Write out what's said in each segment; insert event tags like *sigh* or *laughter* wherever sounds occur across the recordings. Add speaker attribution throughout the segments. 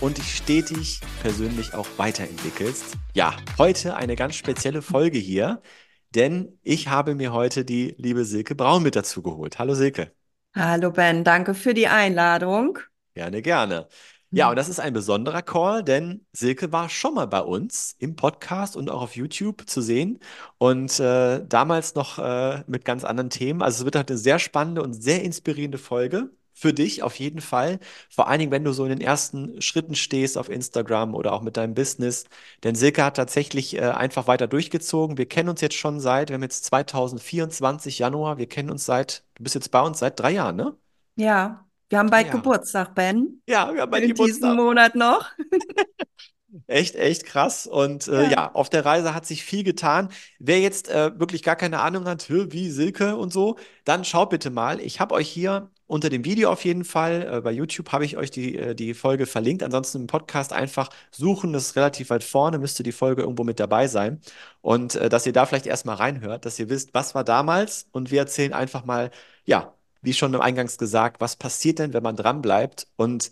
Speaker 1: und dich stetig persönlich auch weiterentwickelst? Ja, heute eine ganz spezielle Folge hier, denn ich habe mir heute die liebe Silke Braun mit dazu geholt. Hallo Silke.
Speaker 2: Hallo Ben, danke für die Einladung.
Speaker 1: Gerne, gerne. Ja, und das ist ein besonderer Call, denn Silke war schon mal bei uns im Podcast und auch auf YouTube zu sehen und äh, damals noch äh, mit ganz anderen Themen. Also es wird halt eine sehr spannende und sehr inspirierende Folge für dich auf jeden Fall. Vor allen Dingen, wenn du so in den ersten Schritten stehst auf Instagram oder auch mit deinem Business. Denn Silke hat tatsächlich äh, einfach weiter durchgezogen. Wir kennen uns jetzt schon seit, wir haben jetzt 2024 Januar, wir kennen uns seit, du bist jetzt bei uns seit drei Jahren, ne?
Speaker 2: Ja, wir haben bald Geburtstag, Ben.
Speaker 1: Ja, wir haben bald
Speaker 2: in
Speaker 1: Geburtstag.
Speaker 2: In diesem Monat noch. *laughs*
Speaker 1: Echt, echt krass. Und äh, ja. ja. auf der Reise hat sich viel getan. Wer jetzt äh, wirklich gar keine Ahnung hat, wie Silke und so, dann schaut bitte mal. Ich habe euch hier unter dem Video auf jeden Fall, äh, bei YouTube habe ich euch die, äh, die Folge verlinkt. Ansonsten im Podcast einfach suchen, das ist relativ weit vorne, müsste die Folge irgendwo mit dabei sein. Und äh, dass ihr da vielleicht erstmal reinhört, dass ihr wisst, was war damals. Und wir erzählen einfach mal, ja, wie schon im Eingangs gesagt, was passiert denn, wenn man dranbleibt. Und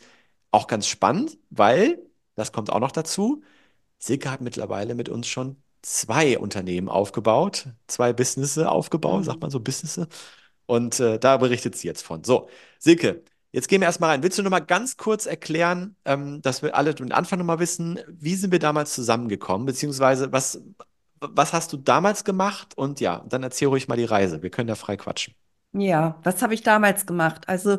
Speaker 1: auch ganz spannend, weil das kommt auch noch dazu. Silke hat mittlerweile mit uns schon zwei Unternehmen aufgebaut, zwei Businesses aufgebaut, mhm. sagt man so Businesses. Und äh, da berichtet sie jetzt von. So, Silke, jetzt gehen wir erstmal rein. Willst du noch mal ganz kurz erklären, ähm, dass wir alle den Anfang noch mal wissen, wie sind wir damals zusammengekommen, beziehungsweise was, was hast du damals gemacht? Und ja, dann erzähl ruhig mal die Reise. Wir können da frei quatschen.
Speaker 2: Ja, was habe ich damals gemacht? Also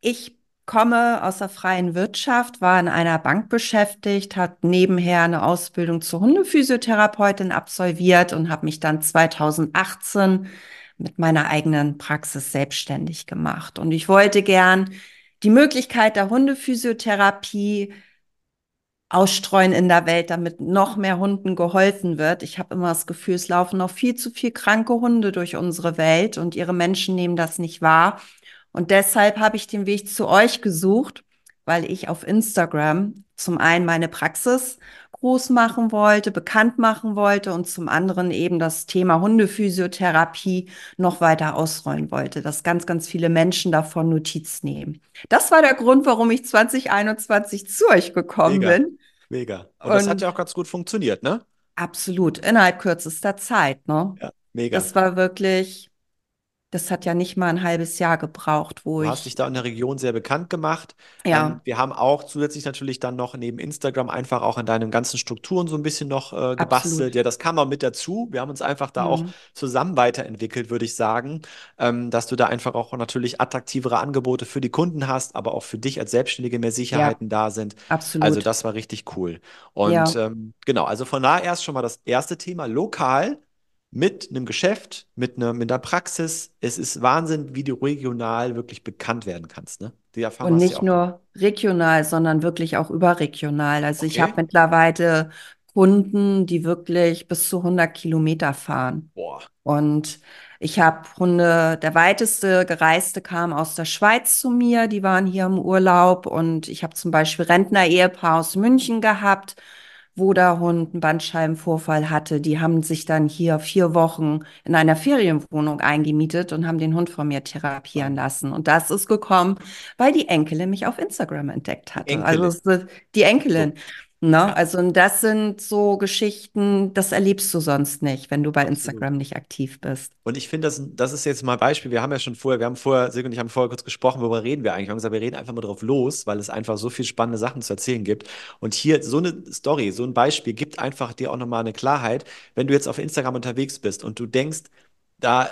Speaker 2: ich komme aus der freien Wirtschaft, war in einer Bank beschäftigt, hat nebenher eine Ausbildung zur Hundephysiotherapeutin absolviert und habe mich dann 2018 mit meiner eigenen Praxis selbstständig gemacht. Und ich wollte gern die Möglichkeit der Hundephysiotherapie ausstreuen in der Welt, damit noch mehr Hunden geholfen wird. Ich habe immer das Gefühl, es laufen noch viel zu viel kranke Hunde durch unsere Welt und ihre Menschen nehmen das nicht wahr. Und deshalb habe ich den Weg zu euch gesucht, weil ich auf Instagram zum einen meine Praxis groß machen wollte, bekannt machen wollte und zum anderen eben das Thema Hundephysiotherapie noch weiter ausrollen wollte, dass ganz, ganz viele Menschen davon Notiz nehmen. Das war der Grund, warum ich 2021 zu euch gekommen
Speaker 1: Mega.
Speaker 2: bin.
Speaker 1: Mega. Und, und das hat ja auch ganz gut funktioniert, ne?
Speaker 2: Absolut, innerhalb kürzester Zeit, ne?
Speaker 1: Ja, mega.
Speaker 2: Das war wirklich das hat ja nicht mal ein halbes Jahr gebraucht, wo
Speaker 1: du
Speaker 2: ich.
Speaker 1: hast dich da in der Region sehr bekannt gemacht.
Speaker 2: Ja.
Speaker 1: Ähm, wir haben auch zusätzlich natürlich dann noch neben Instagram einfach auch an deinen ganzen Strukturen so ein bisschen noch äh, gebastelt.
Speaker 2: Absolut.
Speaker 1: Ja, das kam auch mit dazu. Wir haben uns einfach da mhm. auch zusammen weiterentwickelt, würde ich sagen, ähm, dass du da einfach auch natürlich attraktivere Angebote für die Kunden hast, aber auch für dich als Selbstständige mehr Sicherheiten ja. da sind.
Speaker 2: Absolut.
Speaker 1: Also das war richtig cool. Und ja. ähm, genau, also von da erst schon mal das erste Thema lokal mit einem Geschäft, mit einer, mit einer Praxis. Es ist Wahnsinn, wie du regional wirklich bekannt werden kannst. Ne?
Speaker 2: Die Erfahrung Und nicht nur regional, sondern wirklich auch überregional. Also okay. ich habe mittlerweile Kunden, die wirklich bis zu 100 Kilometer fahren.
Speaker 1: Boah.
Speaker 2: Und ich habe Hunde, der weiteste gereiste kam aus der Schweiz zu mir, die waren hier im Urlaub und ich habe zum Beispiel Rentner-Ehepaar aus München gehabt wo der Hund einen Bandscheibenvorfall hatte. Die haben sich dann hier vier Wochen in einer Ferienwohnung eingemietet und haben den Hund von mir therapieren lassen. Und das ist gekommen, weil die Enkelin mich auf Instagram entdeckt hatte.
Speaker 1: Enkelin.
Speaker 2: Also die Enkelin. So. Ne? Also das sind so Geschichten, das erlebst du sonst nicht, wenn du bei Absolut. Instagram nicht aktiv bist.
Speaker 1: Und ich finde, das, das ist jetzt mal ein Beispiel. Wir haben ja schon vorher, wir haben vorher, Silke und ich haben vorher kurz gesprochen, worüber reden wir eigentlich? Wir haben gesagt, wir reden einfach mal drauf los, weil es einfach so viele spannende Sachen zu erzählen gibt. Und hier so eine Story, so ein Beispiel gibt einfach dir auch nochmal eine Klarheit, wenn du jetzt auf Instagram unterwegs bist und du denkst, da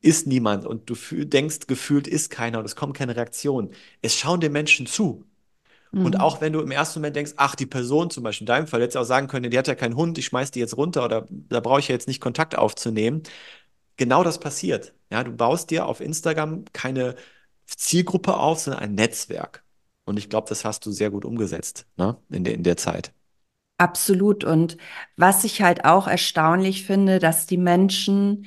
Speaker 1: ist niemand und du denkst, gefühlt ist keiner und es kommt keine Reaktion. Es schauen dir Menschen zu. Und mhm. auch wenn du im ersten Moment denkst, ach, die Person zum Beispiel in deinem Fall, hätte auch sagen können, die hat ja keinen Hund, ich schmeiß die jetzt runter oder da brauche ich ja jetzt nicht Kontakt aufzunehmen. Genau das passiert. Ja, du baust dir auf Instagram keine Zielgruppe auf, sondern ein Netzwerk. Und ich glaube, das hast du sehr gut umgesetzt ne? in, der, in der Zeit.
Speaker 2: Absolut. Und was ich halt auch erstaunlich finde, dass die Menschen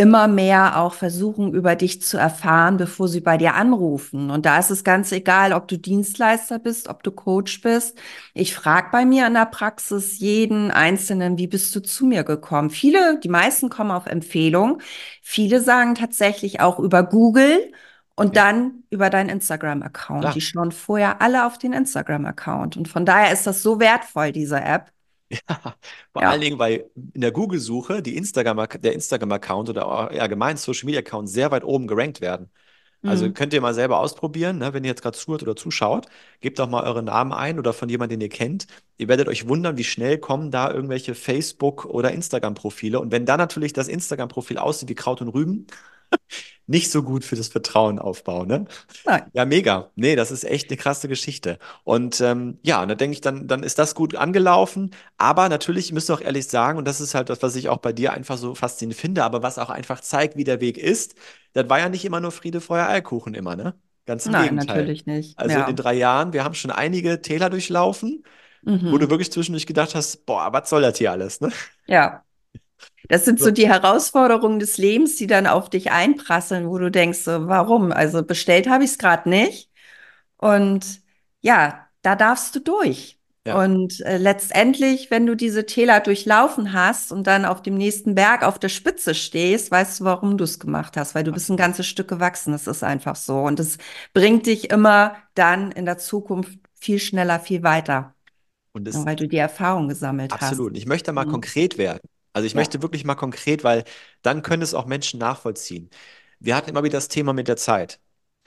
Speaker 2: immer mehr auch versuchen, über dich zu erfahren, bevor sie bei dir anrufen. Und da ist es ganz egal, ob du Dienstleister bist, ob du Coach bist. Ich frage bei mir in der Praxis jeden Einzelnen, wie bist du zu mir gekommen? Viele, die meisten kommen auf Empfehlung. Viele sagen tatsächlich auch über Google und ja. dann über deinen Instagram-Account. Die schauen vorher alle auf den Instagram-Account. Und von daher ist das so wertvoll, diese App. *laughs*
Speaker 1: Ja, vor ja. allen Dingen, weil in der Google-Suche die Instagram, der Instagram-Account oder allgemein Social-Media-Account sehr weit oben gerankt werden. Also mhm. könnt ihr mal selber ausprobieren, ne? wenn ihr jetzt gerade zuhört oder zuschaut, gebt doch mal euren Namen ein oder von jemandem, den ihr kennt. Ihr werdet euch wundern, wie schnell kommen da irgendwelche Facebook- oder Instagram-Profile. Und wenn dann natürlich das Instagram-Profil aussieht wie Kraut und Rüben, *laughs* nicht so gut für das Vertrauen aufbauen, ne? Nein. Ja, mega. Nee, das ist echt eine krasse Geschichte. Und ähm, ja, da denke ich, dann, dann ist das gut angelaufen. Aber natürlich müsst ihr auch ehrlich sagen, und das ist halt das, was ich auch bei dir einfach so faszinierend finde, aber was auch einfach zeigt, wie der Weg ist, das war ja nicht immer nur Friede, Feuer, Eierkuchen immer, ne? Ganz im
Speaker 2: Nein,
Speaker 1: Gegenteil.
Speaker 2: natürlich nicht.
Speaker 1: Also ja. in den drei Jahren, wir haben schon einige Täler durchlaufen, mhm. wo du wirklich zwischendurch gedacht hast, boah, was soll das hier alles, ne?
Speaker 2: Ja, das sind so die Herausforderungen des Lebens, die dann auf dich einprasseln, wo du denkst, so, warum? Also bestellt habe ich es gerade nicht. Und ja, da darfst du durch. Ja. Und äh, letztendlich, wenn du diese Täler durchlaufen hast und dann auf dem nächsten Berg auf der Spitze stehst, weißt du, warum du es gemacht hast, weil du bist ein ganzes Stück gewachsen. Das ist einfach so. Und es bringt dich immer dann in der Zukunft viel schneller, viel weiter. Und das, weil du die Erfahrung gesammelt
Speaker 1: absolut.
Speaker 2: hast.
Speaker 1: Absolut. Ich möchte mal mhm. konkret werden. Also ich ja. möchte wirklich mal konkret, weil dann können es auch Menschen nachvollziehen. Wir hatten immer wieder das Thema mit der Zeit.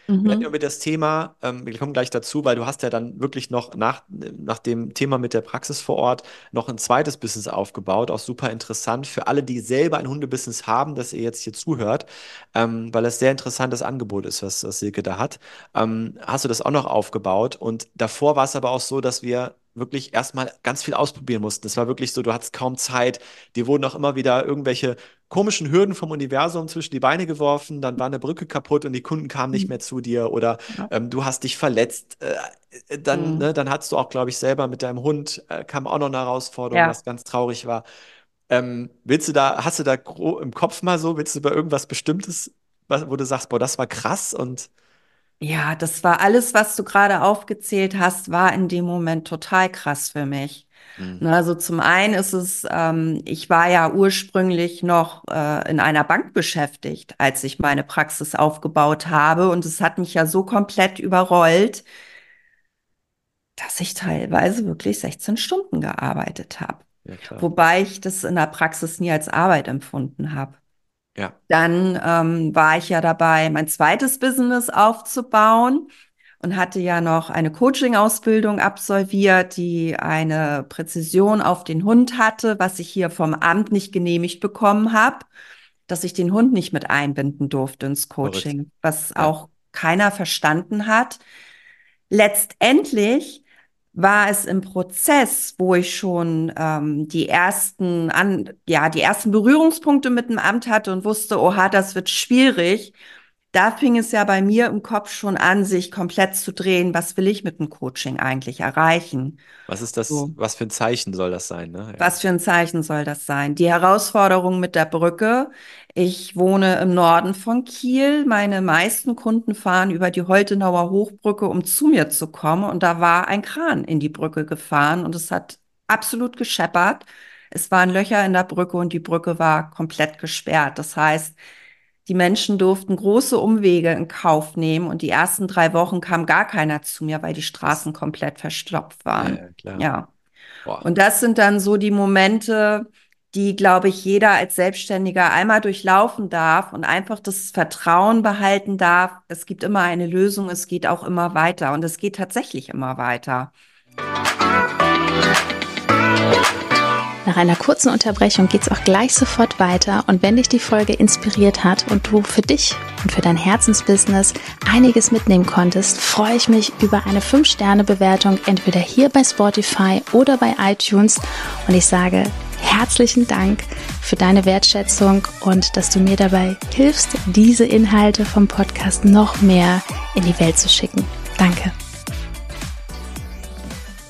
Speaker 1: Mhm. Wir hatten über das Thema, ähm, wir kommen gleich dazu, weil du hast ja dann wirklich noch nach, nach dem Thema mit der Praxis vor Ort noch ein zweites Business aufgebaut, auch super interessant für alle, die selber ein Hundebusiness haben, dass ihr jetzt hier zuhört, ähm, weil es sehr interessantes Angebot ist, was, was Silke da hat. Ähm, hast du das auch noch aufgebaut und davor war es aber auch so, dass wir wirklich erstmal ganz viel ausprobieren mussten. Es war wirklich so, du hattest kaum Zeit. Dir wurden auch immer wieder irgendwelche komischen Hürden vom Universum zwischen die Beine geworfen, dann war eine Brücke kaputt und die Kunden kamen nicht mhm. mehr zu dir oder ähm, du hast dich verletzt. Äh, dann, mhm. ne, dann hattest du auch, glaube ich, selber mit deinem Hund, äh, kam auch noch eine Herausforderung, ja. was ganz traurig war. Ähm, willst du da, hast du da im Kopf mal so, willst du über irgendwas Bestimmtes, wo du sagst, boah, das war krass und
Speaker 2: ja, das war alles, was du gerade aufgezählt hast, war in dem Moment total krass für mich. Mhm. Also zum einen ist es, ähm, ich war ja ursprünglich noch äh, in einer Bank beschäftigt, als ich meine Praxis aufgebaut habe. Und es hat mich ja so komplett überrollt, dass ich teilweise wirklich 16 Stunden gearbeitet habe. Ja, Wobei ich das in der Praxis nie als Arbeit empfunden habe. Ja. Dann ähm, war ich ja dabei, mein zweites Business aufzubauen und hatte ja noch eine Coaching-Ausbildung absolviert, die eine Präzision auf den Hund hatte, was ich hier vom Amt nicht genehmigt bekommen habe, dass ich den Hund nicht mit einbinden durfte ins Coaching, was ja. auch keiner verstanden hat. Letztendlich war es im Prozess, wo ich schon ähm, die ersten an, ja, die ersten Berührungspunkte mit dem Amt hatte und wusste, oha, das wird schwierig. Da fing es ja bei mir im Kopf schon an, sich komplett zu drehen. Was will ich mit dem Coaching eigentlich erreichen?
Speaker 1: Was ist das, so. was für ein Zeichen soll das sein? Ne?
Speaker 2: Ja. Was für ein Zeichen soll das sein? Die Herausforderung mit der Brücke. Ich wohne im Norden von Kiel. Meine meisten Kunden fahren über die Holtenauer Hochbrücke, um zu mir zu kommen. Und da war ein Kran in die Brücke gefahren und es hat absolut gescheppert. Es waren Löcher in der Brücke und die Brücke war komplett gesperrt. Das heißt, die Menschen durften große Umwege in Kauf nehmen und die ersten drei Wochen kam gar keiner zu mir, weil die Straßen komplett verstopft waren. Ja, klar. ja. Und das sind dann so die Momente, die, glaube ich, jeder als Selbstständiger einmal durchlaufen darf und einfach das Vertrauen behalten darf. Es gibt immer eine Lösung, es geht auch immer weiter und es geht tatsächlich immer weiter.
Speaker 3: Nach einer kurzen Unterbrechung geht es auch gleich sofort weiter und wenn dich die Folge inspiriert hat und du für dich und für dein Herzensbusiness einiges mitnehmen konntest, freue ich mich über eine 5-Sterne-Bewertung entweder hier bei Spotify oder bei iTunes und ich sage herzlichen Dank für deine Wertschätzung und dass du mir dabei hilfst, diese Inhalte vom Podcast noch mehr in die Welt zu schicken. Danke.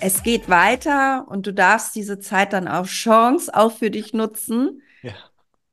Speaker 2: es geht weiter und du darfst diese Zeit dann auf Chance auch für dich nutzen.
Speaker 1: Ja.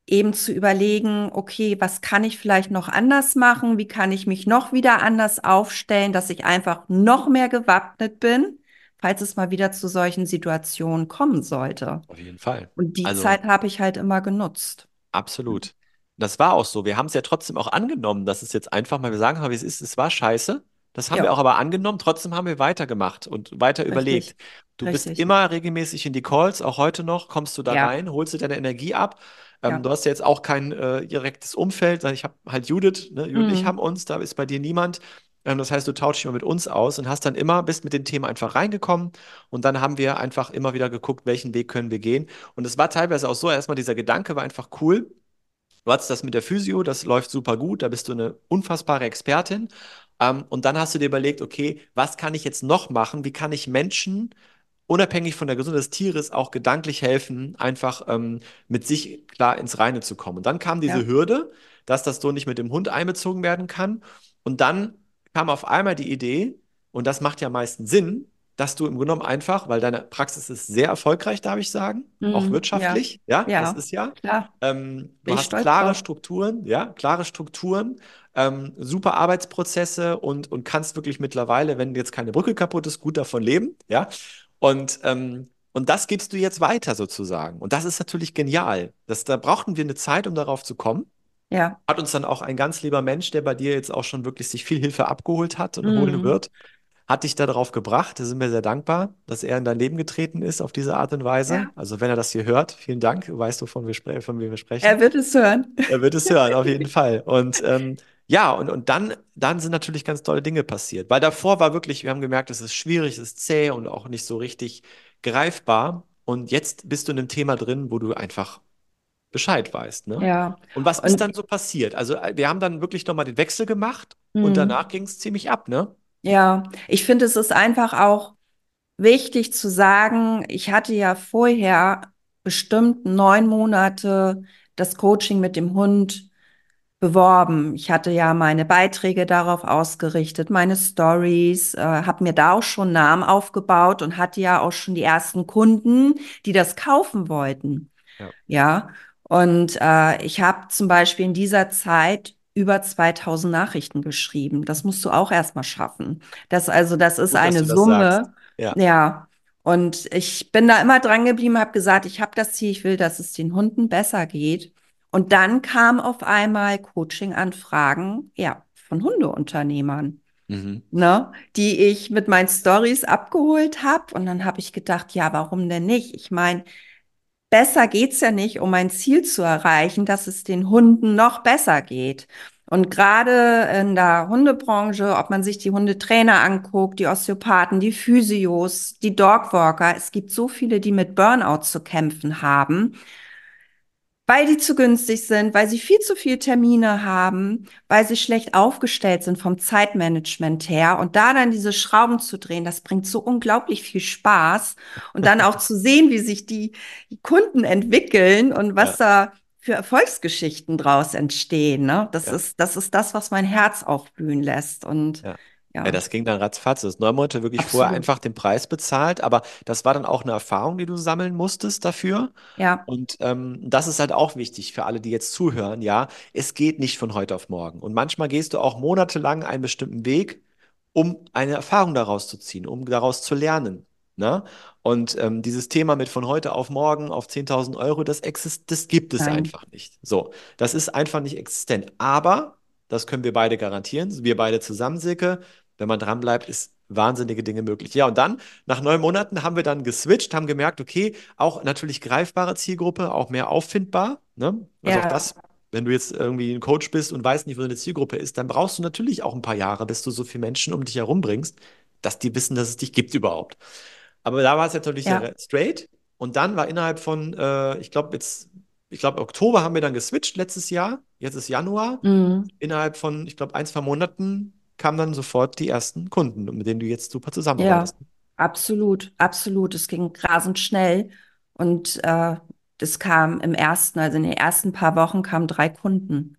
Speaker 2: Eben zu überlegen, okay, was kann ich vielleicht noch anders machen? Wie kann ich mich noch wieder anders aufstellen, dass ich einfach noch mehr gewappnet bin, falls es mal wieder zu solchen Situationen kommen sollte.
Speaker 1: Auf jeden Fall.
Speaker 2: Und die
Speaker 1: Also
Speaker 2: Zeit habe ich halt immer genutzt.
Speaker 1: absolut. Das war auch so. Wir haben es ja trotzdem auch angenommen, dass es jetzt einfach mal, wir sagen mal, wie es ist, es war scheiße. Das haben wir
Speaker 2: Ja,
Speaker 1: auch aber angenommen, trotzdem haben wir weitergemacht und weiter überlegt.
Speaker 2: richtig,
Speaker 1: Du bist
Speaker 2: richtig.
Speaker 1: immer regelmäßig in die Calls, auch heute noch, kommst du da
Speaker 2: Ja,
Speaker 1: rein, holst dir deine Energie ab. Ähm,
Speaker 2: ja.
Speaker 1: du hast ja jetzt auch kein äh, direktes Umfeld, ich habe halt Judith, ne? Judith und ich haben
Speaker 2: Mhm.
Speaker 1: uns, da ist bei dir niemand. Ähm, das heißt, du tauschst dich immer mit uns aus und hast dann immer, bist mit den Themen einfach reingekommen und dann haben wir einfach immer wieder geguckt, welchen Weg können wir gehen. Und es war teilweise auch so, erstmal dieser Gedanke war einfach cool. Du hattest das mit der Physio, das läuft super gut, da bist du eine unfassbare Expertin. Ähm, und dann hast du dir überlegt, okay, was kann ich jetzt noch machen? Wie kann ich Menschen, unabhängig von der Gesundheit des Tieres, auch gedanklich helfen, einfach ähm, mit sich klar ins Reine zu kommen? Und dann kam diese
Speaker 2: Ja,
Speaker 1: Hürde, dass das so nicht mit dem Hund einbezogen werden kann. Und dann kam auf einmal die Idee, und das macht ja meistens Sinn, dass du im Grunde genommen einfach, weil deine Praxis ist sehr erfolgreich, darf ich sagen, auch
Speaker 2: Mhm. Ja,
Speaker 1: wirtschaftlich, ja, das
Speaker 2: ja,
Speaker 1: ist ja.
Speaker 2: klar.
Speaker 1: Ähm, du hast klare
Speaker 2: drauf.
Speaker 1: Strukturen, ja, klare Strukturen, ähm, super Arbeitsprozesse und, und kannst wirklich mittlerweile, wenn jetzt keine Brücke kaputt ist, gut davon leben, ja. Und, ähm, und das gibst du jetzt weiter sozusagen. Und das ist natürlich genial. Das, da brauchten wir eine Zeit, um darauf zu kommen.
Speaker 2: Ja.
Speaker 1: Hat uns dann auch ein ganz lieber Mensch, der bei dir jetzt auch schon wirklich sich viel Hilfe abgeholt hat und holen
Speaker 2: Mhm.
Speaker 1: wird, hat dich darauf gebracht. Da sind wir sehr dankbar, dass er in dein Leben getreten ist auf diese Art und Weise.
Speaker 2: Ja.
Speaker 1: Also wenn er das hier hört, vielen Dank. Du weißt, wovon wir, spre von wem wir sprechen.
Speaker 2: Er wird es hören.
Speaker 1: Er wird es hören, auf jeden *laughs* Fall. Und ähm, ja, und, und dann, dann sind natürlich ganz tolle Dinge passiert. Weil davor war wirklich, wir haben gemerkt, es ist schwierig, es ist zäh und auch nicht so richtig greifbar. Und jetzt bist du in einem Thema drin, wo du einfach Bescheid weißt, ne?
Speaker 2: Ja.
Speaker 1: Und was ist
Speaker 2: Und
Speaker 1: dann so passiert? Also, äh, wir haben dann wirklich nochmal den Wechsel gemacht und
Speaker 2: mhm.
Speaker 1: danach ging es ziemlich ab, ne?
Speaker 2: Ja, ich finde, es ist einfach auch wichtig zu sagen, ich hatte ja vorher bestimmt neun Monate das Coaching mit dem Hund beworben. Ich hatte ja meine Beiträge darauf ausgerichtet, meine Stories, äh, habe mir da auch schon Namen aufgebaut und hatte ja auch schon die ersten Kunden, die das kaufen wollten.
Speaker 1: Ja.
Speaker 2: Ja, und äh, ich habe zum Beispiel in dieser Zeit über 2000 Nachrichten geschrieben. Das musst du auch erstmal schaffen. Das also, das ist
Speaker 1: Gut,
Speaker 2: eine. Summe.
Speaker 1: Ja.
Speaker 2: Ja. Und ich bin da immer dran geblieben, habe gesagt, ich habe das Ziel, ich will, dass es den Hunden besser geht. Und dann kam auf einmal Coaching-Anfragen, ja, von Hundeunternehmern,
Speaker 1: Mhm.
Speaker 2: ne, die ich mit meinen Stories abgeholt habe. Und dann habe ich gedacht, ja, warum denn nicht? Ich meine, besser geht's ja nicht, um ein Ziel zu erreichen, dass es den Hunden noch besser geht. Und gerade in der Hundebranche, ob man sich die Hundetrainer anguckt, die Osteopathen, die Physios, die Dogwalker, es gibt so viele, die mit Burnout zu kämpfen haben, weil die zu günstig sind, weil sie viel zu viel Termine haben, weil sie schlecht aufgestellt sind vom Zeitmanagement her. Und da dann diese Schrauben zu drehen, das bringt so unglaublich viel Spaß. Und dann auch *laughs* zu sehen, wie sich die Kunden entwickeln und was
Speaker 1: Ja.
Speaker 2: da für Erfolgsgeschichten draus entstehen. Ne? Das
Speaker 1: Ja.
Speaker 2: ist, das ist das, was mein Herz aufblühen lässt. Und
Speaker 1: Ja.
Speaker 2: Ja,
Speaker 1: Ja, das ging dann ratzfatz. Du hast neun Monate wirklich vorher
Speaker 2: absolut.
Speaker 1: einfach den Preis bezahlt, aber das war dann auch eine Erfahrung, die du sammeln musstest dafür.
Speaker 2: Ja,
Speaker 1: Und ähm, das ist halt auch wichtig für alle, die jetzt zuhören, ja. Es geht nicht von heute auf morgen. Und manchmal gehst du auch monatelang einen bestimmten Weg, um eine Erfahrung daraus zu ziehen, um daraus zu lernen. Ne? Und ähm, dieses Thema mit von heute auf morgen auf 10.000 Euro, das, exist das gibt es
Speaker 2: nein.
Speaker 1: einfach nicht. So, das ist einfach nicht existent. Aber, das können wir beide garantieren, wir beide zusammen, Silke, wenn man dranbleibt, ist wahnsinnige Dinge möglich. Ja, und dann, nach neun Monaten, haben wir dann geswitcht, haben gemerkt, okay, auch natürlich greifbare Zielgruppe, auch mehr auffindbar. Ne? Also auch
Speaker 2: Ja,
Speaker 1: das, wenn du jetzt irgendwie ein Coach bist und weißt nicht, wo deine Zielgruppe ist, dann brauchst du natürlich auch ein paar Jahre, bis du so viele Menschen um dich herum bringst, dass die wissen, dass es dich gibt überhaupt. Aber da war es natürlich
Speaker 2: ja,
Speaker 1: straight. Und dann war innerhalb von, äh, ich glaube, jetzt, ich glaube, Oktober haben wir dann geswitcht letztes Jahr. Jetzt ist Januar.
Speaker 2: mhm.
Speaker 1: Innerhalb von, ich glaube, ein, zwei Monaten kamen dann sofort die ersten Kunden, mit denen du jetzt super zusammenarbeitest.
Speaker 2: Ja, absolut, absolut. Es ging rasend schnell und äh, das kam im ersten, also in den ersten paar Wochen kamen drei Kunden.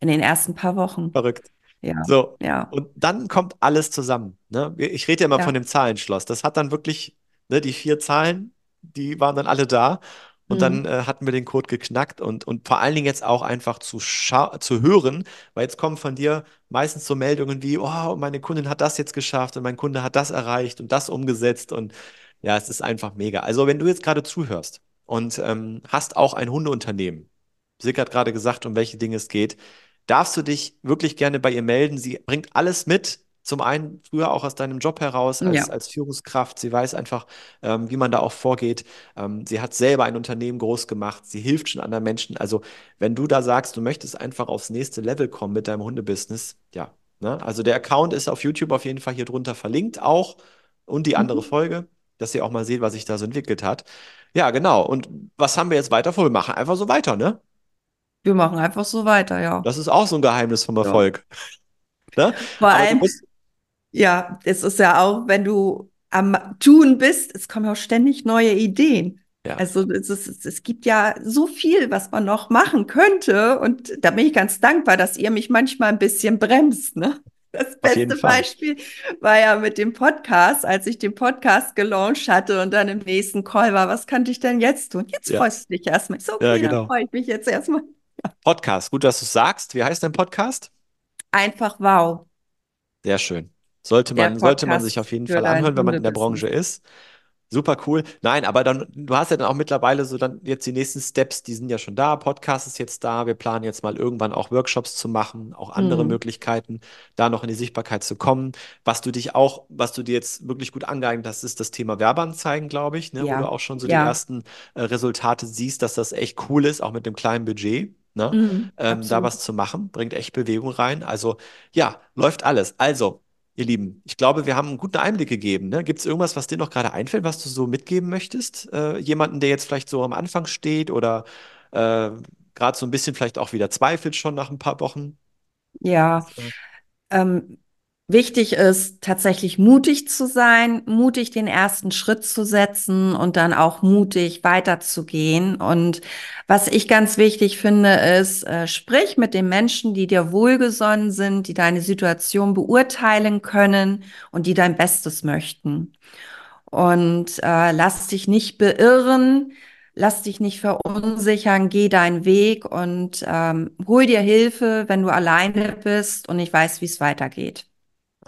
Speaker 2: In den ersten paar Wochen.
Speaker 1: Verrückt.
Speaker 2: Ja,
Speaker 1: So,
Speaker 2: ja,
Speaker 1: und dann kommt alles zusammen. Ne? Ich rede ja immer von
Speaker 2: ja.
Speaker 1: dem Zahlenschloss. Das hat dann wirklich, ne, die vier Zahlen, die waren dann alle da. Und dann
Speaker 2: Mhm.
Speaker 1: äh, hatten wir den Code geknackt und, und vor allen Dingen jetzt auch einfach zu, zu hören, weil jetzt kommen von dir meistens so Meldungen wie, oh, meine Kundin hat das jetzt geschafft und mein Kunde hat das erreicht und das umgesetzt und ja, es ist einfach mega. Also wenn du jetzt gerade zuhörst und ähm, hast auch ein Hundeunternehmen, Silke hat gerade gesagt, um welche Dinge es geht, darfst du dich wirklich gerne bei ihr melden. Sie bringt alles mit. Zum einen früher auch aus deinem Job heraus als,
Speaker 2: Ja.
Speaker 1: als Führungskraft. Sie weiß einfach, ähm, wie man da auch vorgeht. Ähm, sie hat selber ein Unternehmen groß gemacht. Sie hilft schon anderen Menschen. Also, wenn du da sagst, du möchtest einfach aufs nächste Level kommen mit deinem Hundebusiness, ja. Ne? Also, der Account ist auf YouTube auf jeden Fall hier drunter verlinkt auch und die andere
Speaker 2: Mhm.
Speaker 1: Folge, dass ihr auch mal seht, was sich da so entwickelt hat. Ja, genau. Und was haben wir jetzt weiter vor? Wir machen einfach so weiter, ne?
Speaker 2: Wir machen einfach so weiter, ja.
Speaker 1: Das ist auch so ein Geheimnis vom
Speaker 2: Ja.
Speaker 1: Erfolg. *laughs* Ne?
Speaker 2: Vor allem,
Speaker 1: musst,
Speaker 2: ja, es ist ja auch, wenn du am Tun bist, es kommen ja auch ständig neue Ideen.
Speaker 1: ja,
Speaker 2: Also es, ist, es, gibt ja so viel, was man noch machen könnte. Und da bin ich ganz dankbar, dass ihr mich manchmal ein bisschen bremst, ne? Das beste. Beispiel war ja mit dem Podcast, als ich den Podcast gelauncht hatte und dann im nächsten Call war, was könnte ich denn jetzt tun? Jetzt
Speaker 1: Ja,
Speaker 2: freust du dich erstmal. So,
Speaker 1: ja,
Speaker 2: okay, dann
Speaker 1: genau.
Speaker 2: freue ich mich jetzt erstmal.
Speaker 1: Podcast, gut, dass du es sagst. Wie heißt dein Podcast?
Speaker 2: Einfach wow,
Speaker 1: Sehr schön. Sollte man, sollte man sich auf jeden Fall anhören, wenn man in der Branche ist. Super cool. Nein, aber dann, du hast ja dann auch mittlerweile so dann jetzt die nächsten Steps, die sind ja schon da. Podcast ist jetzt da. Wir planen jetzt mal irgendwann auch Workshops zu machen, auch andere
Speaker 2: Mhm.
Speaker 1: Möglichkeiten, da noch in die Sichtbarkeit zu kommen. Was du dich auch, was du dir jetzt wirklich gut angeeignet hast, ist das Thema Werbeanzeigen, glaube ich, ne, wo du
Speaker 2: Ja,
Speaker 1: auch schon so die
Speaker 2: ja,
Speaker 1: ersten äh, Resultate siehst, dass das echt cool ist, auch mit dem kleinen Budget. Ne?
Speaker 2: mhm,
Speaker 1: Ähm, da was zu machen, bringt echt Bewegung rein. Also ja, läuft alles. Also, Ihr Lieben, ich glaube, wir haben einen guten Einblick gegeben. Ne? Gibt es irgendwas, was dir noch gerade einfällt, was du so mitgeben möchtest? Äh, jemanden, der jetzt vielleicht so am Anfang steht oder äh, gerade so ein bisschen vielleicht auch wieder zweifelt schon nach ein paar Wochen?
Speaker 2: Ja,
Speaker 1: äh,
Speaker 2: ähm, wichtig ist tatsächlich mutig zu sein, mutig den ersten Schritt zu setzen und dann auch mutig weiterzugehen. Und was ich ganz wichtig finde, ist, äh, sprich mit den Menschen, die dir wohlgesonnen sind, die deine Situation beurteilen können und die dein Bestes möchten. Und äh, lass dich nicht beirren, lass dich nicht verunsichern, geh deinen Weg und ähm, hol dir Hilfe, wenn du alleine bist und nicht weißt, wie es weitergeht.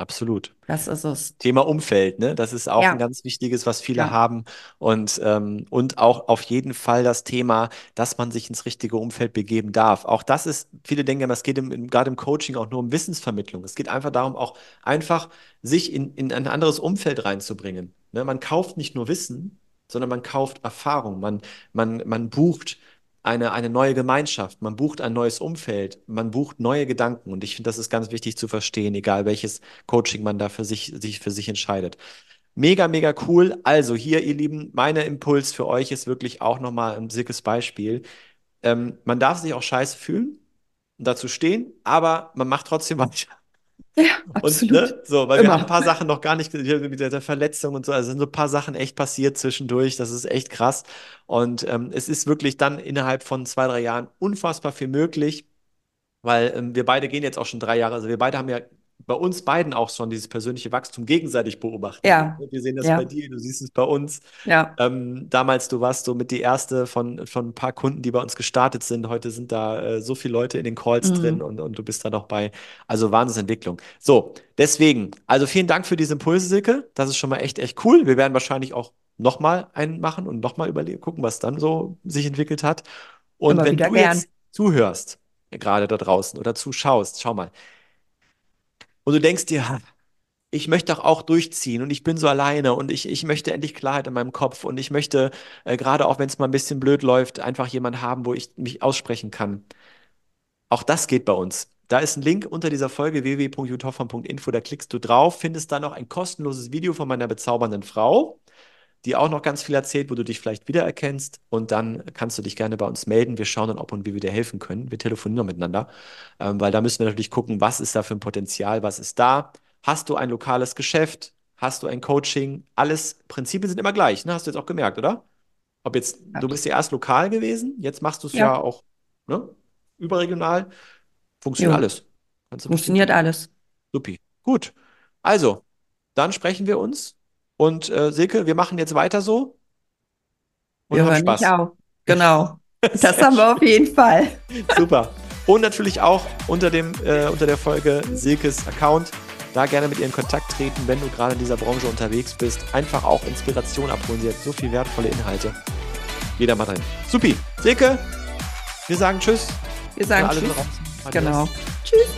Speaker 1: Absolut.
Speaker 2: Das ist es.
Speaker 1: Thema Umfeld, ne? Das ist auch ein
Speaker 2: Ja,
Speaker 1: ganz wichtiges, was viele
Speaker 2: ja,
Speaker 1: haben. Und, ähm, und auch auf jeden Fall das Thema, dass man sich ins richtige Umfeld begeben darf. Auch das ist, viele denken immer, es geht im, im, gerade im Coaching auch nur um Wissensvermittlung. Es geht einfach darum, auch einfach sich in, in ein anderes Umfeld reinzubringen. Ne? Man kauft nicht nur Wissen, sondern man kauft Erfahrung. Man, man, man bucht eine, eine neue Gemeinschaft, man bucht ein neues Umfeld, man bucht neue Gedanken. Und ich finde, das ist ganz wichtig zu verstehen, egal welches Coaching man da für sich, sich für sich entscheidet. Mega, mega cool. Also hier, ihr Lieben, mein Impuls für euch ist wirklich auch nochmal ein sickes Beispiel. Ähm, man darf sich auch scheiße fühlen und dazu stehen, aber man macht trotzdem *laughs* weiter.
Speaker 2: Ja,
Speaker 1: Und
Speaker 2: absolut.
Speaker 1: ne, so, weil wir haben ein
Speaker 2: Immer.
Speaker 1: paar Sachen noch gar nicht, mit der Verletzung und so, also sind so ein paar Sachen echt passiert zwischendurch, das ist echt krass. Und ähm, es ist wirklich dann innerhalb von zwei, drei Jahren unfassbar viel möglich. Weil ähm, wir beide gehen jetzt auch schon drei Jahre, also wir beide haben ja bei uns beiden auch schon dieses persönliche Wachstum gegenseitig beobachten.
Speaker 2: Ja,
Speaker 1: Wir sehen das bei
Speaker 2: ja,
Speaker 1: dir, du siehst es bei uns.
Speaker 2: ja.
Speaker 1: Ähm, damals, du warst so mit die erste von, von ein paar Kunden, die bei uns gestartet sind. Heute sind da äh, so viele Leute in den Calls drin
Speaker 2: Mhm.
Speaker 1: und, und du bist da noch bei. Also Wahnsinnsentwicklung. So, deswegen, also vielen Dank für diese Impulse, Silke. Das ist schon mal echt, echt cool. Wir werden wahrscheinlich auch nochmal einen machen und nochmal überlegen, gucken, was dann so sich entwickelt hat. Und
Speaker 2: Immer
Speaker 1: wenn du
Speaker 2: gern.
Speaker 1: jetzt zuhörst, gerade da draußen oder zuschaust, schau mal, und du denkst dir, ich möchte doch auch durchziehen und ich bin so alleine und ich, ich möchte endlich Klarheit in meinem Kopf und ich möchte, äh, gerade auch wenn es mal ein bisschen blöd läuft, einfach jemanden haben, wo ich mich aussprechen kann. Auch das geht bei uns. Da ist ein Link unter dieser Folge www.juthoffmann.info, da klickst du drauf, findest da noch ein kostenloses Video von meiner bezaubernden Frau, die auch noch ganz viel erzählt, wo du dich vielleicht wiedererkennst und dann kannst du dich gerne bei uns melden. Wir schauen dann, ob und wie wir dir helfen können. Wir telefonieren miteinander, ähm, weil da müssen wir natürlich gucken, was ist da für ein Potenzial, was ist da. Hast du ein lokales Geschäft? Hast du ein Coaching? Alles Prinzipien sind immer gleich, ne? Hast du jetzt auch gemerkt, oder? Ob jetzt, du bist ja erst lokal gewesen, jetzt machst du es ja
Speaker 2: Ja,
Speaker 1: auch, ne? Überregional. Funktioniert
Speaker 2: jo,
Speaker 1: alles.
Speaker 2: Funktioniert alles.
Speaker 1: Supi. Gut. Also, dann sprechen wir uns. Und äh, Silke, wir machen jetzt weiter so.
Speaker 2: Und wir hören Spaß. Genau. *laughs* Das haben wir auf jeden Fall.
Speaker 1: Super. Und natürlich auch unter, dem, äh, unter der Folge Silkes Account. Da gerne mit ihr in Kontakt treten, wenn du gerade in dieser Branche unterwegs bist. Einfach auch Inspiration abholen. Sie hat so viele wertvolle Inhalte. Jeder mal drin. Supi. Silke, wir sagen Tschüss.
Speaker 2: Wir sagen Tschüss. Genau. Tschüss.